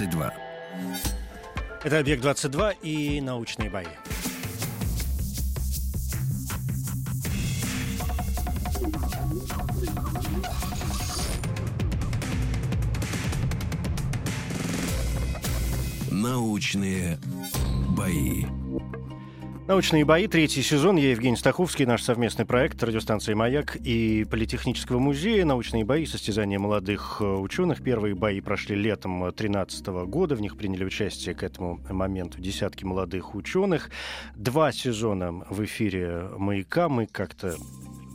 22. Это «Объект-22» и научные бои. Научные бои. Научные бои, третий сезон. Я Евгений Стаховский, наш совместный проект радиостанции «Маяк» и Политехнического музея. Научные бои, состязания молодых э, ученых. Первые бои прошли летом 2013 года. В них приняли участие к этому моменту десятки молодых ученых. Два сезона в эфире «Маяка». Мы как-то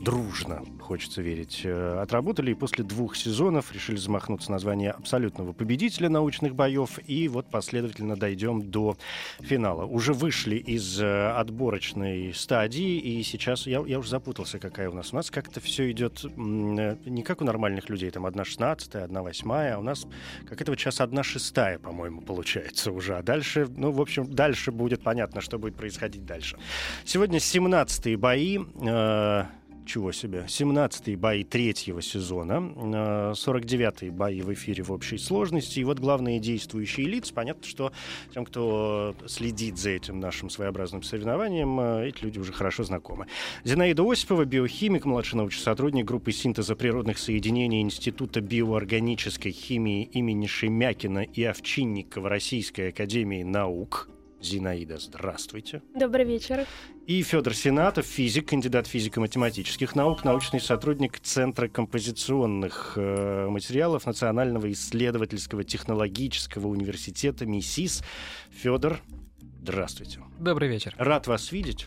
дружно, хочется верить, э, отработали. И после двух сезонов решили замахнуться на звание абсолютного победителя научных боев. И вот последовательно дойдем до финала. Уже вышли из э, отборочной стадии. И сейчас я, я уже запутался, какая у нас. У нас как-то все идет э, не как у нормальных людей. Там одна шестнадцатая, одна восьмая. А у нас как это вот сейчас одна шестая, по-моему, получается уже. А дальше, ну, в общем, дальше будет понятно, что будет происходить дальше. Сегодня 17-е бои. Э, чего себе, 17-е бои третьего сезона, э, 49-е бои в эфире в общей сложности. И вот главные действующие лица. Понятно, что тем, кто следит за этим нашим своеобразным соревнованием, э, эти люди уже хорошо знакомы. Зинаида Осипова, биохимик, младший научный сотрудник группы синтеза природных соединений Института биоорганической химии имени Шемякина и Овчинникова Российской Академии Наук. Зинаида, здравствуйте. Добрый вечер. И Федор Сенатов, физик, кандидат физико-математических наук, научный сотрудник Центра композиционных э, материалов Национального исследовательского технологического университета МИСИС. Федор, здравствуйте. Добрый вечер. Рад вас видеть.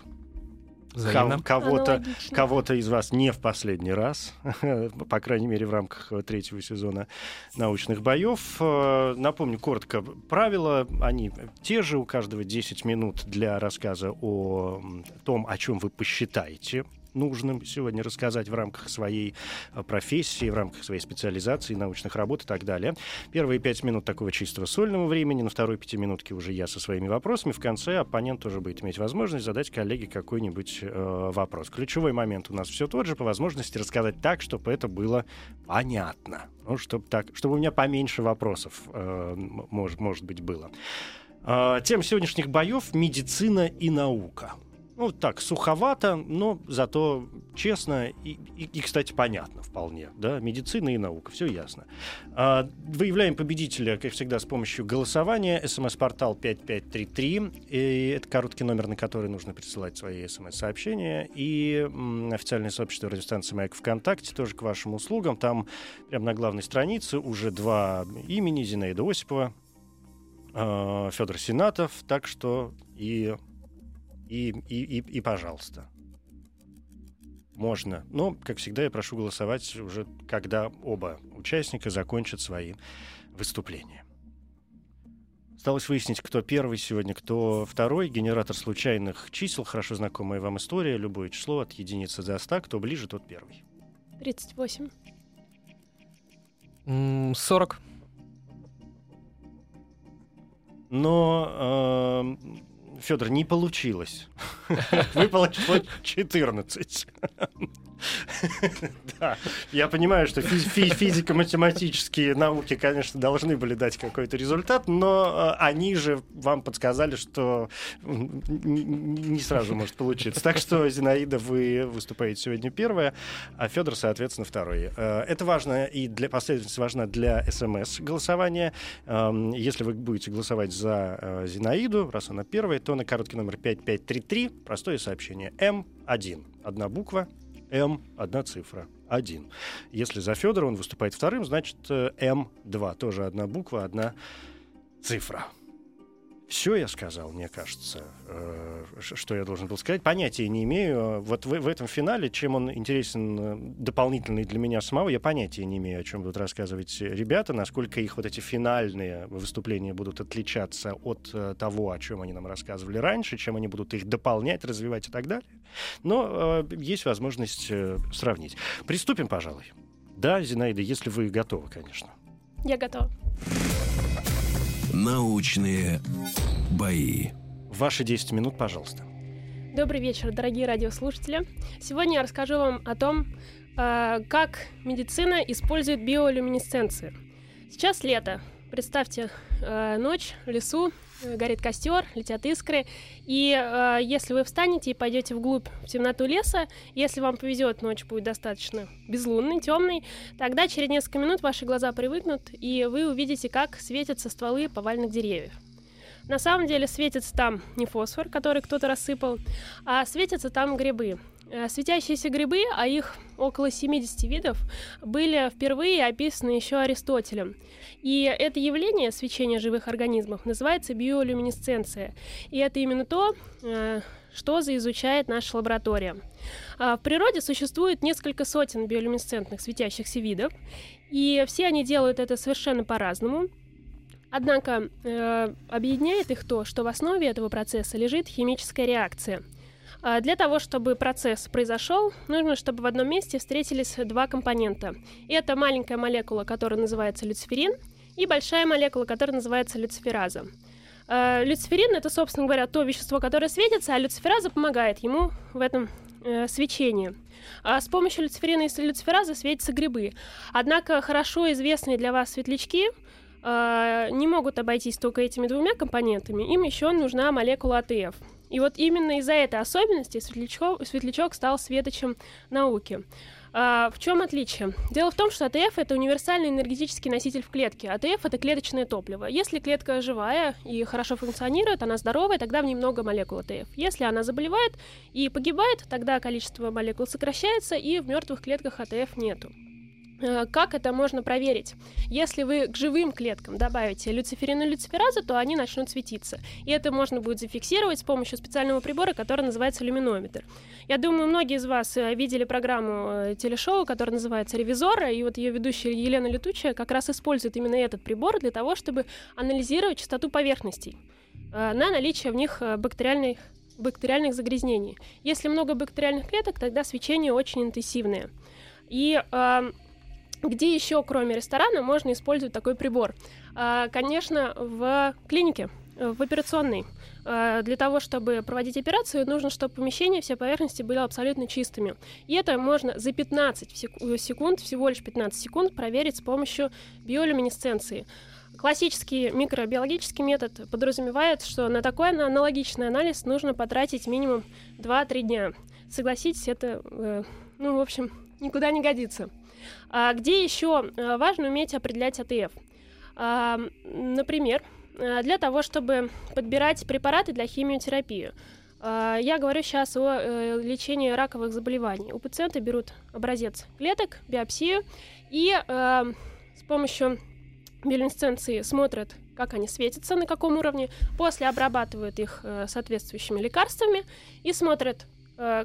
Взаимно. Кого-то, кого-то из вас не в последний раз, по крайней мере, в рамках третьего сезона научных боев. Э, Напомню коротко правила. Они те же. У каждого 10 минут для рассказа о том, о чем вы посчитаете нужным сегодня рассказать в рамках своей э, профессии, в рамках своей специализации, научных работ и так далее. Первые пять минут такого чистого сольного времени, на второй пятиминутке уже я со своими вопросами. В конце оппонент тоже будет иметь возможность задать коллеге какой-нибудь э, вопрос. Ключевой момент у нас все тот же, по возможности рассказать так, чтобы это было понятно. Ну, чтобы, так, чтобы у меня поменьше вопросов, э, может, может быть, было. Э, тем сегодняшних боев — медицина и наука. Ну, так, суховато, но зато честно и, и, и, кстати, понятно вполне. Да? Медицина и наука, все ясно. А, Выявляем победителя, как всегда, с помощью голосования. СМС-портал 5533. И это короткий номер, на который нужно присылать свои СМС-сообщения. И м, официальное сообщество радиостанции «Маяк» ВКонтакте тоже к вашим услугам. Там прямо на главной странице уже два имени. Зинаида Осипова, Федор Сенатов. Так что и и, и, и, и пожалуйста. Можно. Но, как всегда, я прошу голосовать уже, когда оба участника закончат свои выступления. Осталось выяснить, кто первый сегодня, кто второй. Генератор случайных чисел, хорошо знакомая вам история. Любое число от единицы до 100. Кто ближе, тот первый. 38. М, 40. Но, Федор, не получилось. Выпало число 14. Да, я понимаю, что фи- фи- физико-математические науки, конечно, должны были дать какой-то результат, но э, они же вам подсказали, что не сразу может получиться. Так что, Зинаида, вы выступаете сегодня первая, а Федор, соответственно, второй. Э, Это важно и для последовательность важна для СМС-голосования. Эм, Если вы будете голосовать за э, Зинаиду, раз она первая, то на короткий номер 5533 простое сообщение М1. Одна буква, М, одна цифра, один. Если за Федора он выступает вторым, значит э, М2, тоже одна буква, одна цифра. Все я сказал, мне кажется, э, что я должен был сказать. Понятия не имею. Вот в, этом финале, чем он интересен э, дополнительный для меня самого, я понятия не имею, о чем будут рассказывать ребята, насколько их вот эти финальные выступления будут отличаться от э, того, о чем они нам рассказывали раньше, чем они будут их дополнять, развивать и так далее. Но есть возможность сравнить. Приступим, пожалуй. Да, Зинаида, если вы готовы, конечно. Я готова. Научные бои. Ваши 10 минут, пожалуйста. Добрый вечер, дорогие радиослушатели. Сегодня я расскажу вам о том, э, как медицина использует биолюминесценцию. Сейчас лето. Представьте, э, ночь в лесу, горит костер, летят искры. И э, если вы встанете и пойдете вглубь в темноту леса, если вам повезет, ночь будет достаточно безлунной, темной, тогда через несколько минут ваши глаза привыкнут, и вы увидите, как светятся стволы поваленных деревьев. На самом деле светится там не фосфор, который кто-то рассыпал, а светятся там грибы. Э, Светящиеся грибы, а их около 70 видов, были впервые описаны еще Аристотелем. И это явление свечения живых организмов называется биолюминесценция. И это именно то, э, что изучает наша лаборатория. А В природе существует несколько сотен биолюминесцентных светящихся видов, и все они делают это совершенно по-разному. Однако э, объединяет их то, что в основе этого процесса лежит химическая реакция. А Для того, чтобы процесс произошел, нужно, чтобы в одном месте встретились два компонента. Это маленькая молекула, которая называется люциферин, и большая молекула, которая называется люцифераза. Люциферин это, собственно говоря, то вещество, которое светится, а люцифераза помогает ему в этом э, свечении. А с помощью люциферина и люциферазы светятся грибы. Однако хорошо известные для вас светлячки э, не могут обойтись только этими двумя компонентами. Им еще нужна молекула АТФ. И вот именно из-за этой особенности светлячок, светлячок стал светочем науки. А, в чем отличие? Дело в том, что АТФ это универсальный энергетический носитель в клетке. АТФ это клеточное топливо. Если клетка живая и хорошо функционирует, она здоровая, тогда в ней много молекул АТФ. Если она заболевает и погибает, тогда количество молекул сокращается, и в мертвых клетках АТФ нету. Э, Как это можно проверить? Если вы к живым клеткам добавите люциферин и люциферазу, то они начнут светиться. И это можно будет зафиксировать с помощью специального прибора, который называется люминометр. Я думаю, многие из вас э, видели программу э, телешоу, которая называется «Ревизор», и вот ее ведущая Елена Летучая как раз использует именно этот прибор для того, чтобы анализировать частоту поверхностей на наличие в них бактериальных бактериальных загрязнений. Если много бактериальных клеток, тогда свечение очень интенсивное. И э, где еще, кроме ресторана, можно использовать такой прибор? А, Конечно, в клинике, э, в операционной. А, Для того, чтобы проводить операцию, нужно, чтобы помещения, все поверхности были абсолютно чистыми. И это можно за 15 сек- э, секунд, всего лишь 15 секунд, проверить с помощью биолюминесценции. Классический микробиологический метод подразумевает, что на такой ана- аналогичный анализ нужно потратить минимум 2-3 дня. Согласитесь, это, э, ну, в общем, никуда не годится. А где еще э, важно уметь определять АТФ? А, например, э, для того, чтобы подбирать препараты для химиотерапии. А, Я говорю сейчас о э, лечении раковых заболеваний. У пациента берут образец клеток, биопсию, и с помощью биолюминесценции смотрят, как они светятся, на каком уровне, после обрабатывают их э, соответствующими лекарствами и смотрят,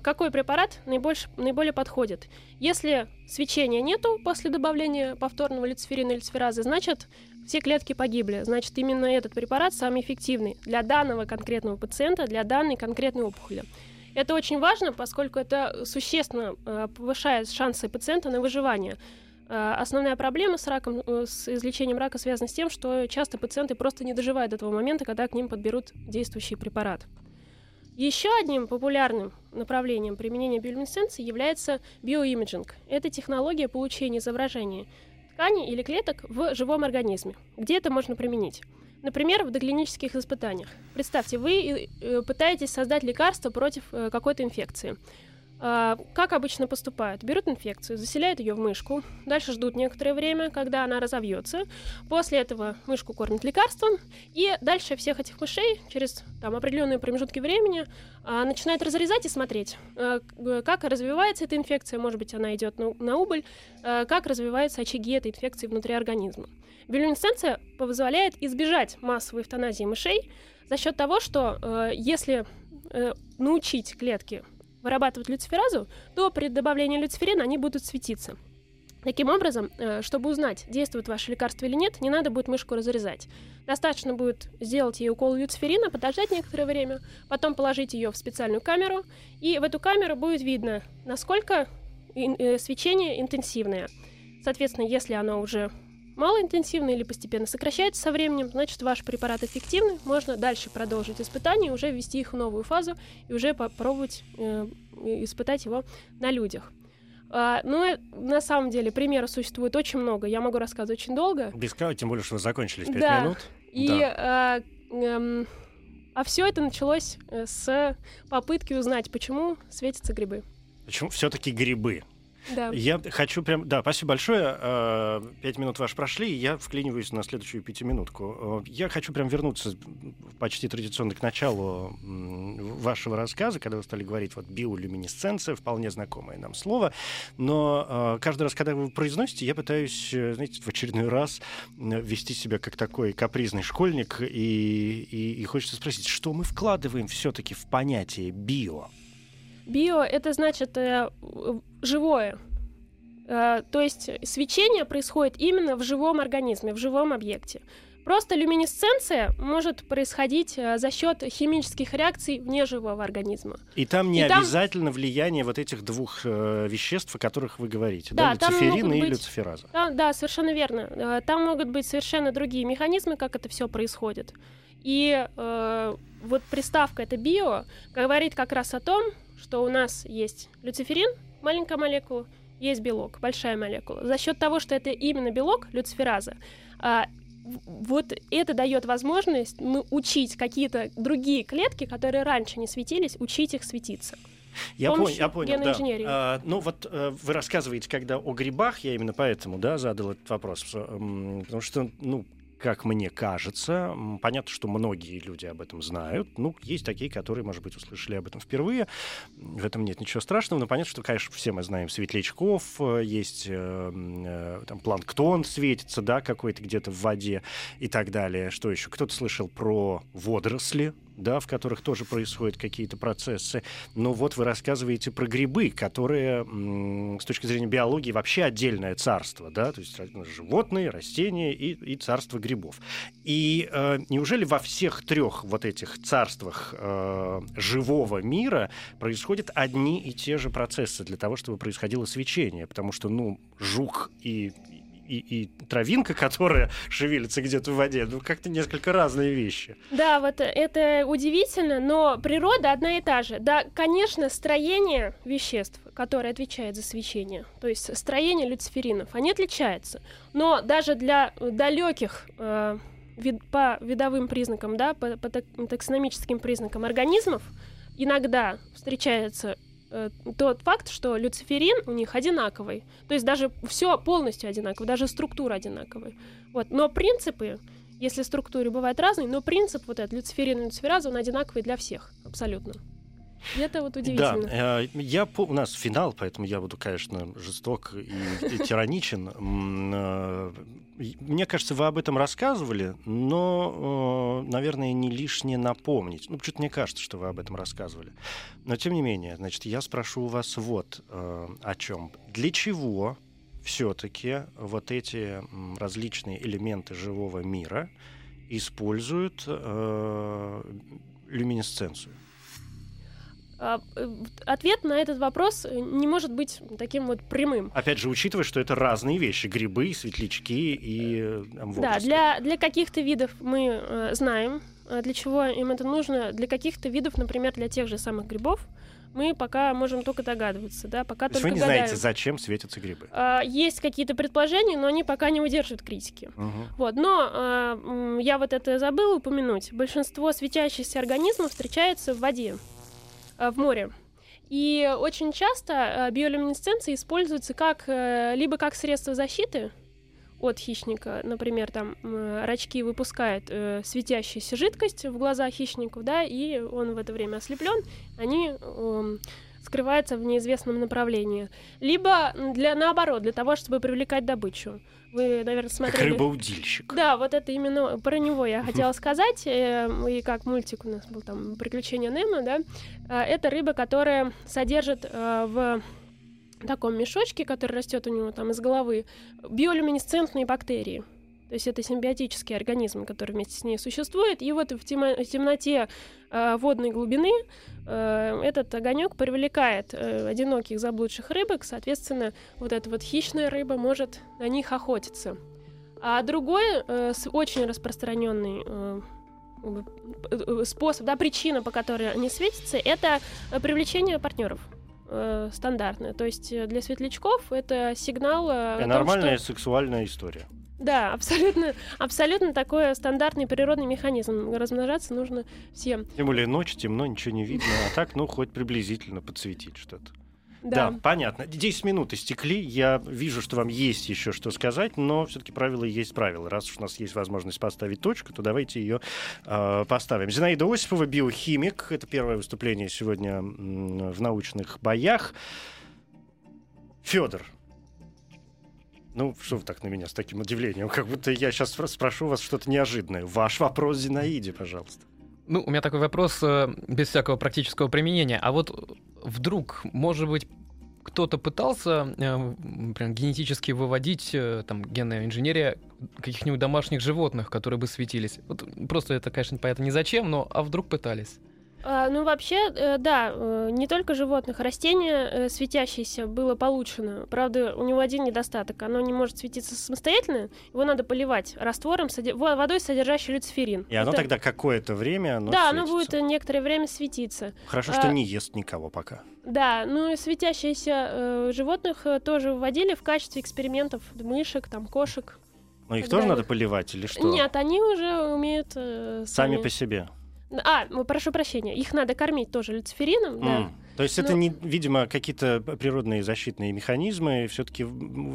какой препарат наибольш- наиболее подходит. Если свечения нету после добавления повторного люциферина или люциферазы, значит, все клетки погибли. Значит, именно этот препарат самый эффективный для данного конкретного пациента, для данной конкретной опухоли. Это очень важно, поскольку это существенно э, повышает шансы пациента на выживание. Э, Основная проблема с раком, э, с излечением рака связана с тем, что часто пациенты просто не доживают до того момента, когда к ним подберут действующий препарат. Еще одним популярным направлением применения биолюминесценции является биоимиджинг. Это технология получения изображения тканей или клеток в живом организме. Где это можно применить? Например, в доклинических испытаниях. Представьте, вы э, пытаетесь создать лекарство против э, какой-то инфекции. А, Как обычно поступают? Берут инфекцию, заселяют ее в мышку, дальше ждут некоторое время, когда она разовьется. После этого мышку кормят лекарством, и дальше всех этих мышей через там, определенные промежутки времени а, начинают разрезать и смотреть, а, как развивается эта инфекция, может быть, она идет на, на убыль, а, как развиваются очаги этой инфекции внутри организма. Биолюминесценция позволяет избежать массовой эвтаназии мышей за счет того, что э, если э, научить клетки вырабатывать люциферазу, то при добавлении люциферина они будут светиться. Таким образом, э, чтобы узнать, действует ваше лекарство или нет, не надо будет мышку разрезать. Достаточно будет сделать ей укол люциферина, подождать некоторое время, потом положить ее в специальную камеру, и в эту камеру будет видно, насколько э, свечение интенсивное. Соответственно, если оно уже малоинтенсивное или постепенно сокращается со временем, значит ваш препарат эффективный, можно дальше продолжить испытания, уже ввести их в новую фазу и уже попробовать э, испытать его на людях. А, ну, э, на самом деле, примеров существует очень много. Я могу рассказывать очень долго. Без края, тем более, что вы закончились 5 Да. минут. И, а, эм, а все это началось э, с попытки узнать, почему светятся грибы. Почему все-таки грибы? Да. Я хочу прям... Да, спасибо большое. Э, Пять минут ваши прошли, и я вклиниваюсь на следующую пятиминутку. Э, Я хочу прям вернуться почти традиционно к началу вашего рассказа, когда вы стали говорить вот биолюминесценция, вполне знакомое нам слово. Но э, каждый раз, когда вы произносите, я пытаюсь, знаете, в очередной раз вести себя как такой капризный школьник, и, и, и хочется спросить, что мы вкладываем все-таки в понятие био? Био это значит э, живое. Э, то есть свечение происходит именно в живом организме, в живом объекте. Просто люминесценция может происходить э, за счет химических реакций вне живого организма. И там не И там- обязательно влияние вот этих двух э, веществ, о которых вы говорите, Да, да, там люциферин и быть- люцифераза. Да, да, совершенно верно. Э, Там могут быть совершенно другие механизмы, как это все происходит. И э, вот приставка это био говорит как раз о том, что у нас есть люциферин, маленькая молекула, есть белок, большая молекула. За счет того, что это именно белок, люцифераза, а, вот это дает возможность ну, учить какие-то другие клетки, которые раньше не светились, учить их светиться. Я, понял, я понял, да. А, ну вот э, вы рассказываете, когда о грибах, я именно поэтому, да, задал этот вопрос, потому что, ну, как мне кажется, понятно, что многие люди об этом знают. Ну, есть такие, которые, может быть, услышали об этом впервые. В этом нет ничего страшного. Но понятно, что, конечно, все мы знаем светлячков, э, есть э, э, там планктон светится, да, какой-то где-то в воде и так далее. Что еще? Кто-то слышал про водоросли, да, в которых тоже происходят какие-то процессы. Но вот вы рассказываете про грибы, которые с точки зрения биологии вообще отдельное царство, да, то есть животные, растения и, и царство грибов. И э, неужели во всех трех вот этих царствах э, живого мира происходят одни и те же процессы для того, чтобы происходило свечение? Потому что, ну, жук и и, и травинка, которая шевелится где-то в воде, ну как-то несколько разные вещи. Да, вот это удивительно, но природа одна и та же. Да, конечно, строение веществ, которое отвечает за свечение, то есть строение люциферинов, они отличаются. Но даже для далеких э, вид- по видовым признакам, да, по, по так- таксономическим признакам организмов, иногда встречается э, тот факт, что люциферин у них одинаковый. То есть даже все полностью одинаково, даже структура одинаковая. Вот. Но принципы, если структуры бывают разные, но принцип вот этот люциферин и люцифераза, он одинаковый для всех, абсолютно. И это вот удивительно. Да, э, я, у нас финал, поэтому я буду, конечно, жесток и, и тираничен. Э, Мне кажется, вы об этом рассказывали, но, э, наверное, не лишнее напомнить. Ну, почему-то мне кажется, что вы об этом рассказывали. Но, тем не менее, значит, я спрошу у вас вот о чем. Для чего все-таки вот эти различные элементы живого мира используют люминесценцию? А, э, Ответ на этот вопрос э, не может быть таким вот прямым. Опять же, учитывая, что это разные вещи: грибы, светлячки и э, там, Да, для, для каких-то видов мы э, знаем, для чего им это нужно. Для каких-то видов, например, для тех же самых грибов, мы пока можем только догадываться, да, пока То только вы не гадаем. знаете, зачем светятся грибы. А, Есть какие-то предположения, но они пока не удерживают критики. Мгм. Вот, но а, я вот это забыла упомянуть. Большинство светящихся организмов встречается в воде, в море. И очень часто э, биолюминесценция используется как э, либо как средство защиты от хищника, например, там рачки выпускают э, светящуюся жидкость в глаза хищнику, да, и он в это время ослеплен, они эм, скрываются в неизвестном направлении. Либо для наоборот, для того, чтобы привлекать добычу. Вы, наверное, Как смотрели. рыбоудильщик. Да, вот это именно про него я хотела сказать. э, И как мультик у нас был там «Приключения Немо», да. э, Это рыба, которая содержит э, в таком мешочке, который растет у него там из головы, биолюминесцентные бактерии. То есть это симбиотический организм, который вместе с ней существует. И вот в, тема- в темноте э, водной глубины э, этот огонек привлекает э, одиноких заблудших рыбок. Соответственно, вот эта вот хищная рыба может на них охотиться. А другой э, очень распространенный э, э, способ, да, причина, по которой они светятся, это привлечение партнеров э, стандартное. То есть э, для светлячков это сигнал э, о том, Нормальная что- сексуальная история. Да, абсолютно, абсолютно такой стандартный природный механизм. Размножаться нужно всем. Тем более ночь, темно, ничего не видно. А так, ну, хоть приблизительно подсветить что-то. Да. Да. понятно. 10 минут истекли. Я вижу, что вам есть еще что сказать, но все-таки правила есть правила. Раз уж у нас есть возможность поставить точку, то давайте ее э, поставим. Зинаида Осипова, биохимик. Это первое выступление сегодня в научных боях. Федор. Ну, что вы так на меня с таким удивлением? Как будто я сейчас спрошу вас что-то неожиданное. Ваш вопрос Зинаиде, пожалуйста. Ну, у меня такой вопрос э, без всякого практического применения. А вот вдруг, может быть, кто-то пытался э, прям генетически выводить, э, там, генная инженерия каких-нибудь домашних животных, которые бы светились? Вот просто это, конечно, понятно, не зачем, но а вдруг пытались? А, ну, вообще, э, да, э, не только животных. Растение э, светящееся было получено. Правда, у него один недостаток. Оно не может светиться самостоятельно. Его надо поливать раствором, водой, содержащей люциферин. И оно Это- тогда какое-то время оно Да, оно светится. будет э, некоторое время светиться. Хорошо, а- что не ест никого пока. Да, ну и светящиеся э, животных тоже вводили в качестве экспериментов мышек, там, кошек. Но их тоже вы- надо поливать или что? Нет, они уже умеют э, Сами по себе. А, прошу прощения, их надо кормить тоже люциферином, да. М. То есть это, Ну- не, видимо, какие-то природные защитные механизмы, все-таки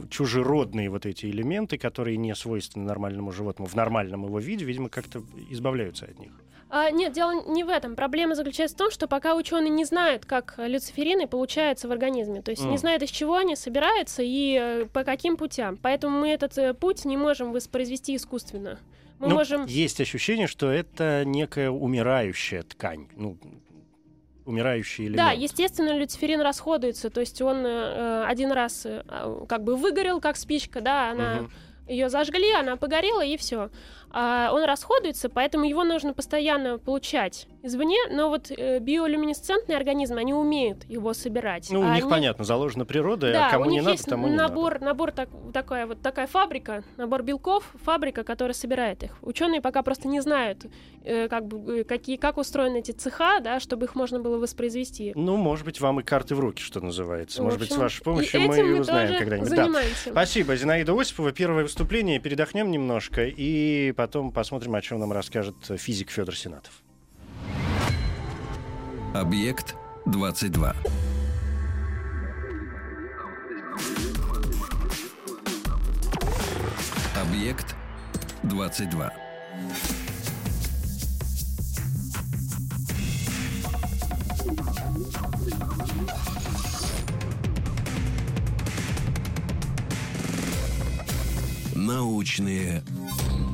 чужеродные вот эти элементы, которые не свойственны нормальному животному в нормальном его виде, видимо, как-то избавляются от них. А, нет, дело не в этом. Проблема заключается в том, что пока ученые не знают, как люциферины получаются в организме, то есть не М. знают, из чего они собираются и э, по каким путям. Поэтому мы этот э, путь не можем воспроизвести искусственно. Мы Ну, можем... Есть ощущение, что это некая умирающая ткань, ну, умирающий элемент. Да, естественно, люциферин расходуется, то есть он э, один раз э, а, как бы выгорел, как спичка, да, она Мгм. Ее зажгли, она погорела и все. он расходуется, поэтому его нужно постоянно получать извне, но вот э, биолюминесцентные организмы, они умеют его собирать. Ну, у А них, они- понятно, заложена природа, Да, а кому у них не надо, есть тому не набор, надо. набор так, такая вот такая фабрика, набор белков, фабрика, которая собирает их. Ученые пока просто не знают, э, как бы э, какие, как устроены эти цеха, да, чтобы их можно было воспроизвести. Ну, может быть, вам и карты в руки, что называется. В Может быть, с общем, вашей помощью мы и узнаем когда-нибудь. Да. Спасибо, Зинаида Осипова. Первое выступление. Передохнем немножко и потом посмотрим, о чем нам расскажет физик Федор Сенатов. Объект 22. Объект 22. Научные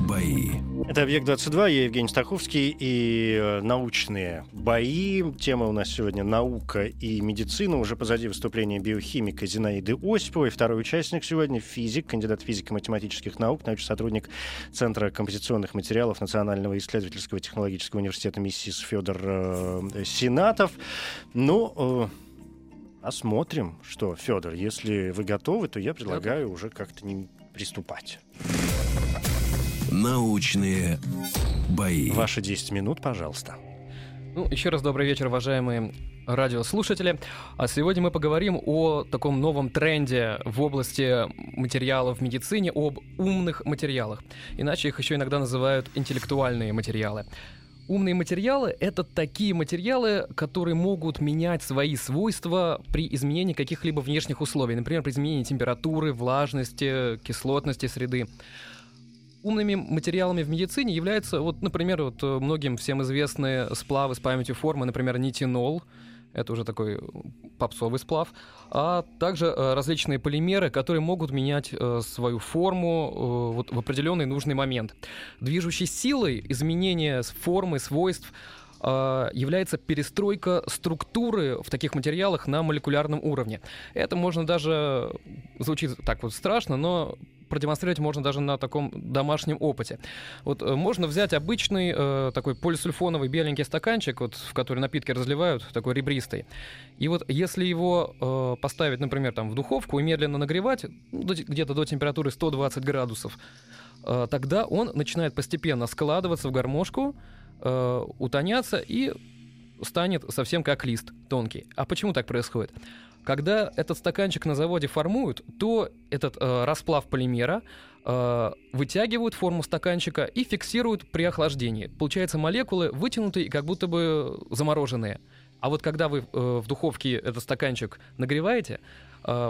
бои. Это «Объект-22», я Евгений Стаховский и э, научные бои. Тема у нас сегодня «Наука и медицина». Уже позади выступления биохимика Зинаиды Осиповой. Второй участник сегодня — физик, кандидат физико-математических наук, научный сотрудник Центра композиционных материалов Национального исследовательского технологического университета МИСИС Федор э, Сенатов. Ну, э, посмотрим, что, Федор, если вы готовы, то я предлагаю уже как-то не приступать. Научные бои. Ваши 10 минут, пожалуйста. Ну, еще раз добрый вечер, уважаемые радиослушатели. А сегодня мы поговорим о таком новом тренде в области материалов в медицине, об умных материалах. Иначе их еще иногда называют интеллектуальные материалы. Умные материалы — это такие материалы, которые могут менять свои свойства при изменении каких-либо внешних условий, например, при изменении температуры, влажности, кислотности среды. Умными материалами в медицине являются, вот, например, вот э, многим всем известные сплавы с памятью формы, например, нитинол, это уже такой попсовый сплав, а также э, различные полимеры, которые могут менять э, свою форму э, вот в определенный нужный момент. Движущей силой изменения формы, свойств является перестройка структуры в таких материалах на молекулярном уровне. Это можно даже звучит так вот страшно, но продемонстрировать можно даже на таком домашнем опыте. Вот э, можно взять обычный э, такой полисульфоновый беленький стаканчик, вот, в который напитки разливают, такой ребристый. И вот если его э, поставить, например, там в духовку и медленно нагревать, ну, где-то до температуры 120 градусов, э, тогда он начинает постепенно складываться в гармошку, э, утоняться и станет совсем как лист тонкий. А почему так происходит? Когда этот стаканчик на заводе формуют, то этот э, расплав полимера э, вытягивают форму стаканчика и фиксируют при охлаждении. Получается, молекулы вытянутые и как будто бы замороженные. А вот когда вы э, в духовке этот стаканчик нагреваете,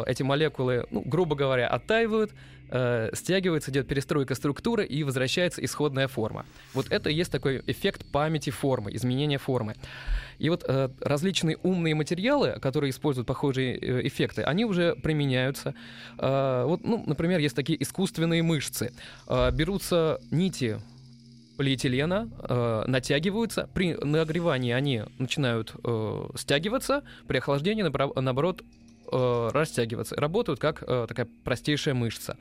эти молекулы, ну, грубо говоря, оттаивают, э, стягивается, идет перестройка структуры и возвращается исходная форма. Вот это и есть такой эффект памяти формы, изменения формы. И вот э, различные умные материалы, которые используют похожие э, эффекты, они уже применяются. Э, вот, ну, например, есть такие искусственные мышцы. Э, берутся нити полиэтилена э, натягиваются. При нагревании они начинают э, стягиваться, при охлаждении, наоборот, э, растягиваться. Работают как э, такая простейшая мышца.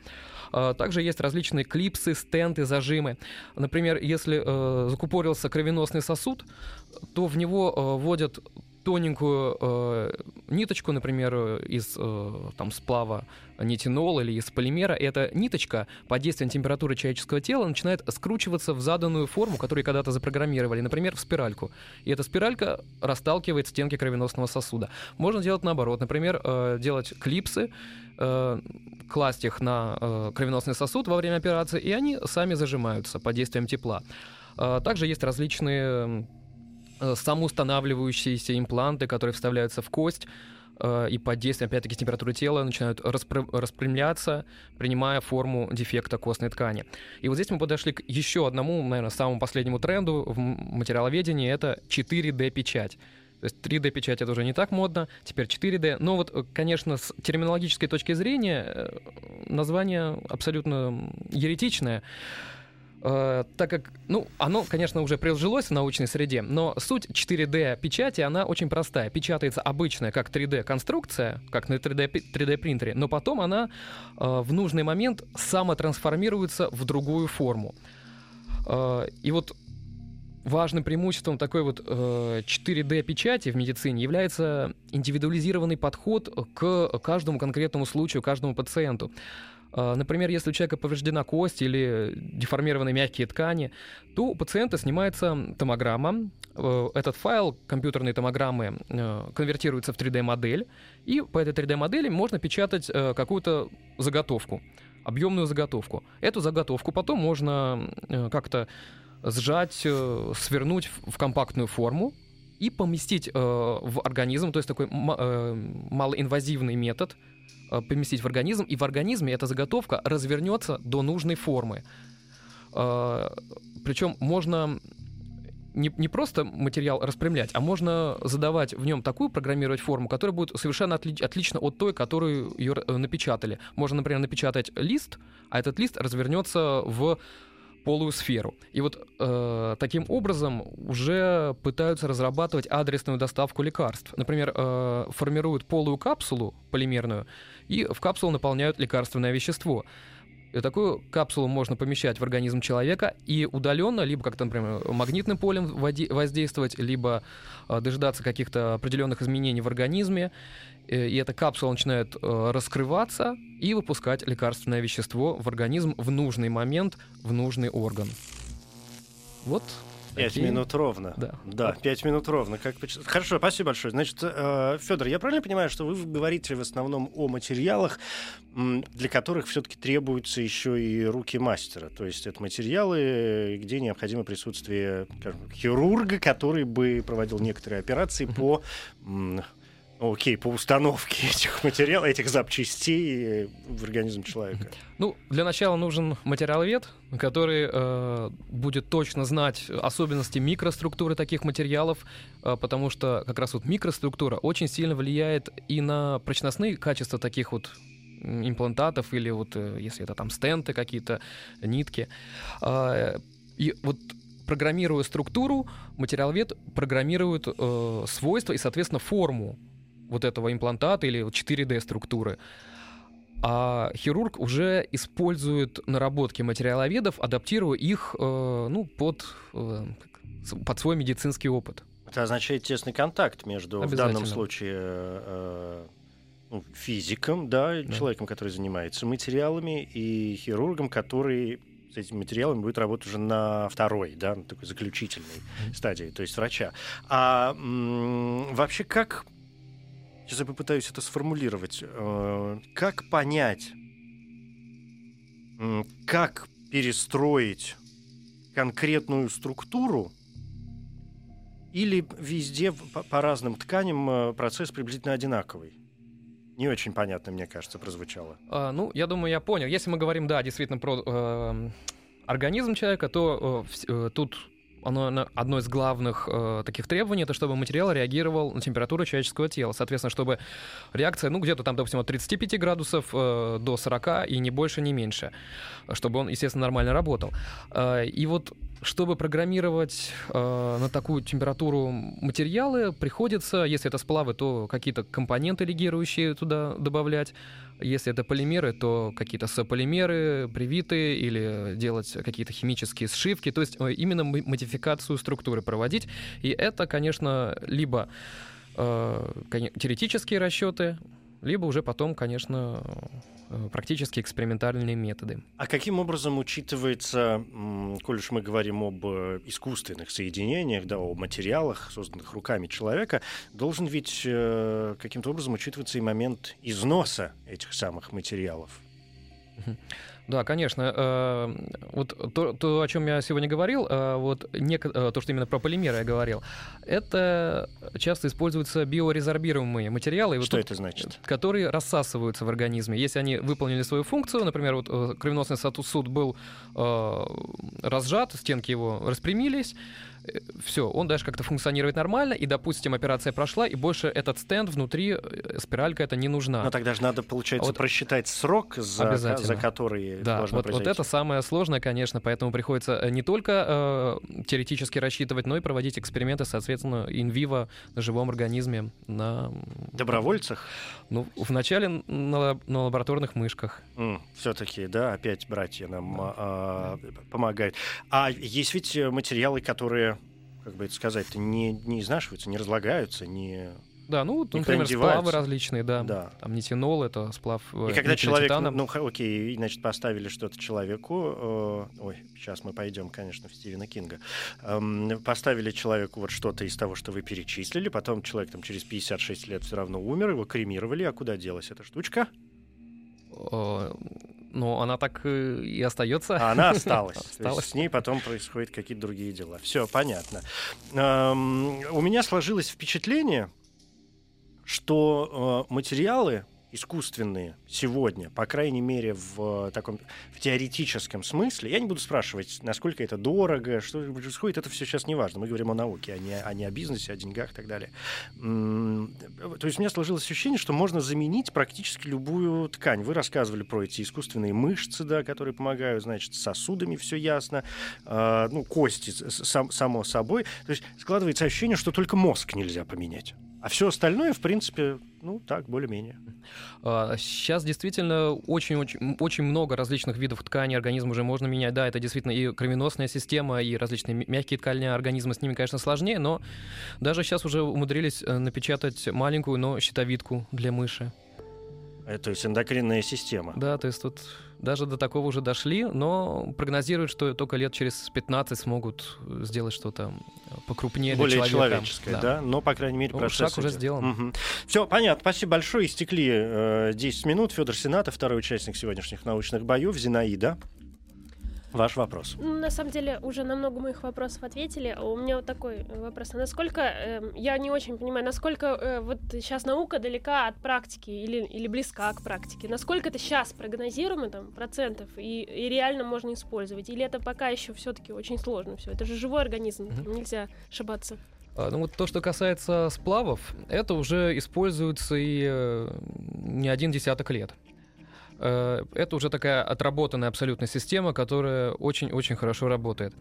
Э, также есть различные клипсы, стенты, зажимы. Например, если закупорился кровеносный сосуд, то в него вводят тоненькую э, ниточку, например, из э, там сплава нитинол или из полимера. Эта ниточка под действием температуры человеческого тела начинает скручиваться в заданную форму, которую когда-то запрограммировали, например, в спиральку. И эта спиралька расталкивает стенки кровеносного сосуда. Можно делать наоборот, например, э, делать клипсы, э, класть их на э, кровеносный сосуд во время операции, и они сами зажимаются под действием тепла. Э, также есть различные самоустанавливающиеся импланты, которые вставляются в кость, э, и под действием, опять-таки, температуры тела начинают распря- распрямляться, принимая форму дефекта костной ткани. И вот здесь мы подошли к еще одному, наверное, самому последнему тренду в материаловедении, это 4D-печать. То есть 3D-печать это уже не так модно, теперь 4D. Но вот, э, конечно, с терминологической точки зрения название абсолютно еретичное. Э, так как, ну, оно, конечно, уже прижилось в научной среде, но суть 4D печати, она очень простая. Печатается обычная, как 3D конструкция, как на 3D, 3D принтере, но потом она э, в нужный момент самотрансформируется в другую форму. Э, и вот важным преимуществом такой вот э, 4D печати в медицине является индивидуализированный подход к каждому конкретному случаю, каждому пациенту. А, например, если у человека повреждена кость или деформированы мягкие ткани, то у пациента снимается томограмма. Э, этот файл компьютерной томограммы э, конвертируется в 3D-модель, и по этой 3D-модели можно печатать э, какую-то заготовку, объемную заготовку. Эту заготовку потом можно как-то сжать, свернуть в компактную форму, и поместить в организм, то есть такой малоинвазивный метод, поместить в организм, и в организме эта заготовка развернется до нужной формы. Э, Причем можно не, не просто материал распрямлять, а можно задавать в нем такую программировать форму, которая будет совершенно отли, отлична от той, которую ее э, напечатали. Можно, например, напечатать лист, а этот лист развернется в полую сферу. И вот э, таким образом уже пытаются разрабатывать адресную доставку лекарств. Например, э, формируют полую капсулу полимерную и в капсулу наполняют лекарственное вещество. Такую капсулу можно помещать в организм человека и удаленно, либо как-то, например, магнитным полем воздействовать, либо э, дожидаться каких-то определенных изменений в организме. Э, и эта капсула начинает э, раскрываться и выпускать лекарственное вещество в организм в нужный момент, в нужный орган. Вот Пять минут ровно. Да. Да, пять минут ровно. Как... Хорошо, спасибо большое. Значит, Федор, я правильно понимаю, что вы говорите в основном о материалах, для которых все-таки требуются еще и руки мастера? То есть это материалы, где необходимо присутствие скажем, хирурга, который бы проводил некоторые операции по... Окей, по установке этих материалов, этих запчастей в организм человека. Ну, для начала нужен материаловед, который э, будет точно знать особенности микроструктуры таких материалов, э, потому что как раз вот микроструктура очень сильно влияет и на прочностные качества таких вот имплантатов или вот э, если это там стенты какие-то, нитки. А, И вот программируя структуру, материаловед программирует э, свойства и, соответственно, форму вот этого имплантата или вот 4D-структуры. А хирург уже использует наработки материаловедов, адаптируя их э, ну, под, э, под свой медицинский опыт. Это означает тесный контакт между, в данном случае, э, ну, физиком, да, Да. человеком, который занимается материалами, и хирургом, который с этими материалами будет работать уже на второй, да, на такой заключительной стадии, то есть врача. А м, вообще как, сейчас я попытаюсь это сформулировать, э, как понять, как перестроить конкретную структуру, или везде по, по разным тканям э, процесс приблизительно одинаковый? Не очень понятно, мне кажется, прозвучало. А, ну, я думаю, я понял. Если мы говорим, да, действительно про э, организм человека, то э, э, тут оно одно из главных э, таких требований, это чтобы материал реагировал на температуру человеческого тела. Соответственно, чтобы реакция, ну, где-то там, допустим, от 35 градусов э, до 40 и не больше, не меньше, чтобы он, естественно, нормально работал. Э, и вот чтобы программировать э, на такую температуру материалы, приходится, если это сплавы, то какие-то компоненты легирующие туда добавлять. Если это полимеры, то какие-то сополимеры привитые или делать какие-то химические сшивки. То есть э, именно мо- модификацию структуры проводить. И это, конечно, либо э, теоретические расчеты, либо уже потом, конечно, э, практически экспериментальные методы. А каким образом учитывается, коль уж мы говорим об э, искусственных соединениях, да, о материалах, созданных руками человека, должен ведь э, каким-то образом учитываться и момент износа этих самых материалов? Да, конечно. э, Вот то, то, о чем я сегодня говорил, э, вот неко- э, то, что именно про полимеры я говорил, это часто используются биорезорбируемые материалы, вот Что тут- это значит? которые рассасываются в организме. Если они выполнили свою функцию, например, вот кровеносный сосуд был разжат, стенки его распрямились, все, он дальше как-то функционирует нормально, и, допустим, операция прошла, и больше этот стенд внутри, э, спиралька это не нужна. Но тогда же надо, получается, А вот- просчитать срок, за, за который Да, должно вот, вот произойти. это самое сложное, конечно, поэтому приходится э, не только э, теоретически рассчитывать, но и проводить эксперименты, соответственно, инвиво на живом организме, на, Добровольцах? ну, вначале на, на лабораторных мышках. Все-таки, да, опять братья нам а, помогают. А есть ведь э, материалы, которые, как бы это сказать, не, не изнашиваются, не разлагаются, не... Да, ну, Никуда например, сплавы различные, да. Да. Там нитинол, это сплав э, И когда человек, никель-титана. ну, окей, значит, поставили что-то человеку, э, ой, сейчас мы пойдем, конечно, в Стивена Кинга, Эм, поставили человеку вот что-то из того, что вы перечислили, потом человек там через 56 лет все равно умер, его кремировали, а куда делась эта штучка? Ну, она так э, и остается. А она осталась. Осталась. с ней потом происходят какие-то другие дела. Все, понятно. Эм, у меня сложилось впечатление, что э, материалы искусственные сегодня, по крайней мере в э, таком в теоретическом смысле, я не буду спрашивать, насколько это дорого, что происходит, это все сейчас не важно. Мы говорим о науке, а не, а не о бизнесе, о деньгах и так далее. М, То есть у меня сложилось ощущение, что можно заменить практически любую ткань. Вы рассказывали про эти искусственные мышцы, да, которые помогают, значит, сосудами все ясно, А, ну, кости, само собой. То есть складывается ощущение, что только мозг нельзя поменять. А все остальное, в принципе, ну, так, более-менее. Сейчас действительно очень-очень очень много различных видов тканей организма уже можно менять. Да, это действительно и кровеносная система, и различные мягкие ткани организма, с ними, конечно, сложнее, но даже сейчас уже умудрились э, напечатать маленькую, но щитовидку для мыши. Э, То есть эндокринная система. Да, то есть тут даже до такого уже дошли, но прогнозируют, что только лет через 15 смогут сделать что-то покрупнее Более для человека. человеческое, да. Но, по крайней мере, Ну, процесс шаг уже идет. сделан. Мгм. Все, понятно. Спасибо большое. Истекли э, 10 минут. Федор Сенатов, второй участник сегодняшних научных боев. Зинаида. Ваш вопрос. Ну, на самом деле, уже на много моих вопросов ответили. А У меня вот такой э, вопрос. А насколько, эм, я не очень понимаю, насколько э, вот сейчас наука далека от практики или, или близка к практике? Насколько это сейчас прогнозируемо, там, процентов, и, и реально можно использовать? Или это пока еще все-таки очень сложно все? Это же живой организм, там нельзя ошибаться. А, Ну вот то, что касается сплавов, это уже используется и э, не один десяток лет. Э, Это уже такая отработанная абсолютно система, которая очень-очень хорошо работает.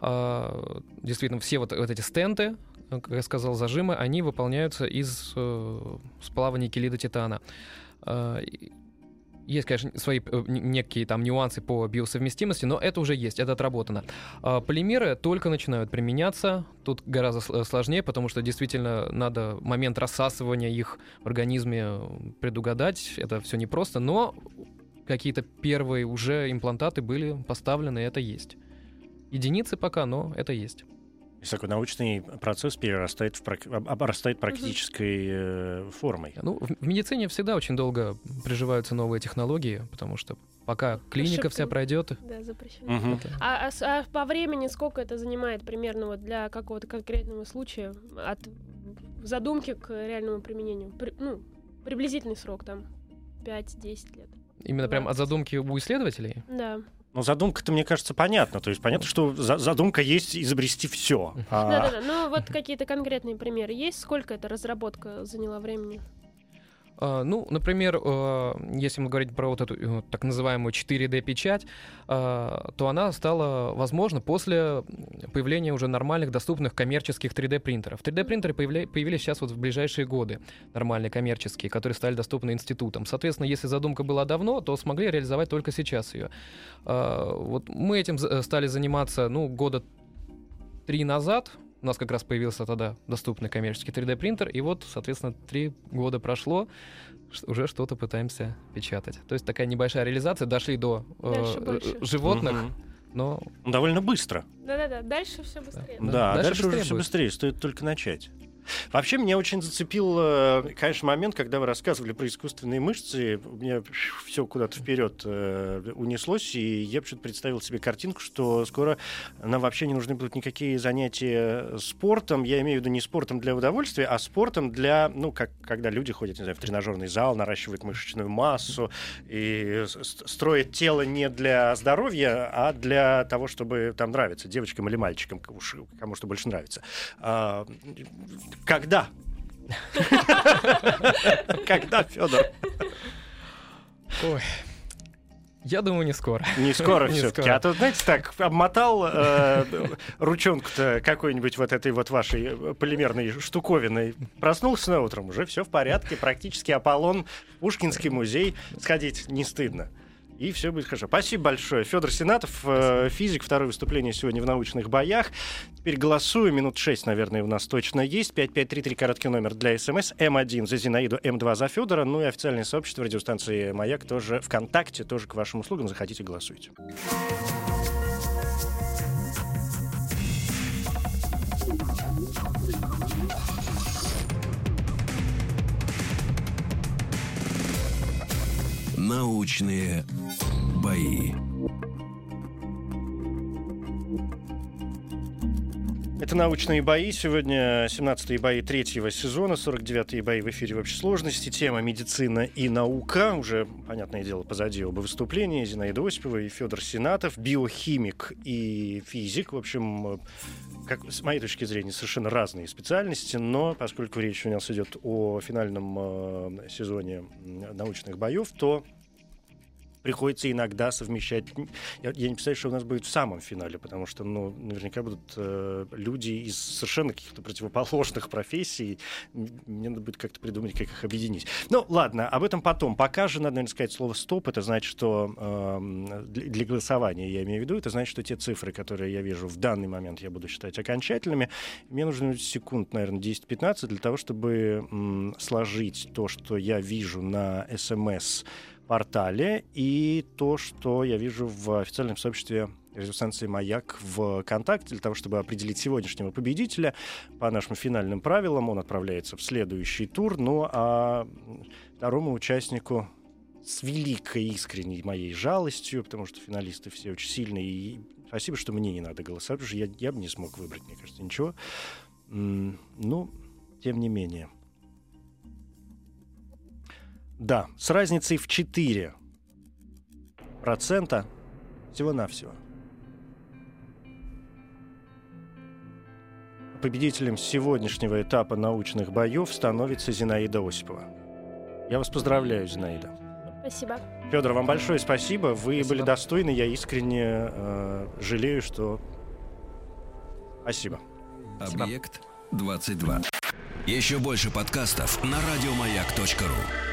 А, Действительно, все вот, вот эти стенты, э, как я сказал, зажимы, они выполняются из э, сплава никелида титана. Есть, конечно, свои э, некие там нюансы по биосовместимости, но это уже есть, это отработано. А Полимеры только начинают применяться. Тут гораздо сл- сложнее, потому что действительно надо момент рассасывания их в организме э, предугадать. Это все непросто, но какие-то первые уже имплантаты были поставлены, это есть. Единицы пока, но это есть. То есть такой научный процесс перерастает в прак- обрастает практической э, формой. Ну, в медицине всегда очень долго приживаются новые технологии, потому что пока клиника вся Ошибка. пройдет. Да, запрещено. Это- А, а а по времени сколько это занимает примерно вот для какого-то конкретного случая от задумки к реальному применению? При- ну, приблизительный срок там 5-10 лет. Именно прям от 20. задумки у исследователей. Да. Ну, задумка-то, мне кажется, понятна. То есть понятно, что за- задумка есть изобрести все. Да, да, да. Ну, вот какие-то конкретные примеры есть? Сколько эта разработка заняла времени? А, Ну, например, э, если мы говорить про вот эту э, так называемую 4D-печать, а, то она стала возможна после появления уже нормальных, доступных коммерческих 3D-принтеров. 3D-принтеры появля- появились сейчас вот в ближайшие годы, нормальные коммерческие, которые стали доступны институтам. Соответственно, если задумка была давно, то смогли реализовать только сейчас ее. А, Вот мы этим за- стали заниматься, ну, года три назад, у нас как раз появился тогда доступный коммерческий 3D-принтер, и вот, соответственно, три года прошло, уже что-то пытаемся печатать. То есть такая небольшая реализация, дошли до э, э, животных, Мгм. но Довольно быстро. Да-да-да, дальше все быстрее. Да. Да, дальше дальше, уже быстрее все будет. быстрее, стоит только начать. Вообще, меня очень зацепил, э, конечно, момент, когда вы рассказывали про искусственные мышцы. У меня все куда-то вперед э, унеслось, и я почему-то представил себе картинку, что скоро нам вообще не нужны будут никакие занятия спортом. Я имею в виду не спортом для удовольствия, а спортом для, ну, как когда люди ходят, не знаю, в тренажерный зал, наращивают мышечную массу и строят тело не для здоровья, а для того, чтобы там нравиться девочкам или мальчикам, кому, что больше нравится. Когда? Когда, Федор? Ой. Я думаю, не скоро. Не скоро все-таки. А то, знаете, так обмотал э, ручонку-то какой-нибудь вот этой вот вашей э, полимерной штуковиной. Проснулся на утром, уже все в порядке. Практически Аполлон, Пушкинский музей. Сходить не стыдно. И все будет хорошо. Спасибо большое. Федор Сенатов, э, физик, второе выступление сегодня в научных боях. Теперь голосуем. Минут 6, наверное, у нас точно есть. 5533, короткий номер для СМС. М1 за Зинаиду, М2 за Федора. Ну и официальное сообщество радиостанции «Маяк» тоже ВКонтакте, тоже к вашим услугам. Заходите, голосуйте. Научные бои. Это «Научные бои». Сегодня 17-е бои третьего сезона, 49-е бои в эфире в общей сложности. Тема «Медицина и наука». Уже, понятное дело, позади оба выступления. Зинаида Осипова и Федор Сенатов. Биохимик и физик. В общем, как, с моей точки зрения, совершенно разные специальности. Но поскольку речь у нас идет о финальном э, сезоне научных боев, то приходится иногда совмещать. Я, я не представляю, что у нас будет в самом финале, потому что, ну, наверняка будут э, люди из совершенно каких-то противоположных профессий. Мне надо будет как-то придумать, как их объединить. Ну, ладно, об этом потом. Пока же надо, наверное, сказать слово «стоп». Это значит, что для, для голосования, я имею в виду, это значит, что те цифры, которые я вижу в данный момент, я буду считать окончательными. Мне нужно секунд, наверное, 10-15 для того, чтобы м, сложить то, что я вижу на СМС портале и то, что я вижу в официальном сообществе радиостанции «Маяк» ВКонтакте для того, чтобы определить сегодняшнего победителя. По нашим финальным правилам он отправляется в следующий тур. Ну а второму участнику с великой искренней моей жалостью, потому что финалисты все очень сильные. И спасибо, что мне не надо голосовать, потому что я, я бы не смог выбрать, мне кажется, ничего. Ну, тем не менее. Да, с разницей в 4 процента всего-навсего. Победителем сегодняшнего этапа научных боев становится Зинаида Осипова. Я вас поздравляю, Зинаида. Спасибо. Федор, вам большое спасибо. Вы Спасибо. были достойны. Я искренне э, жалею, что... Спасибо. Объект 22. Еще больше подкастов на радиомаяк.ру.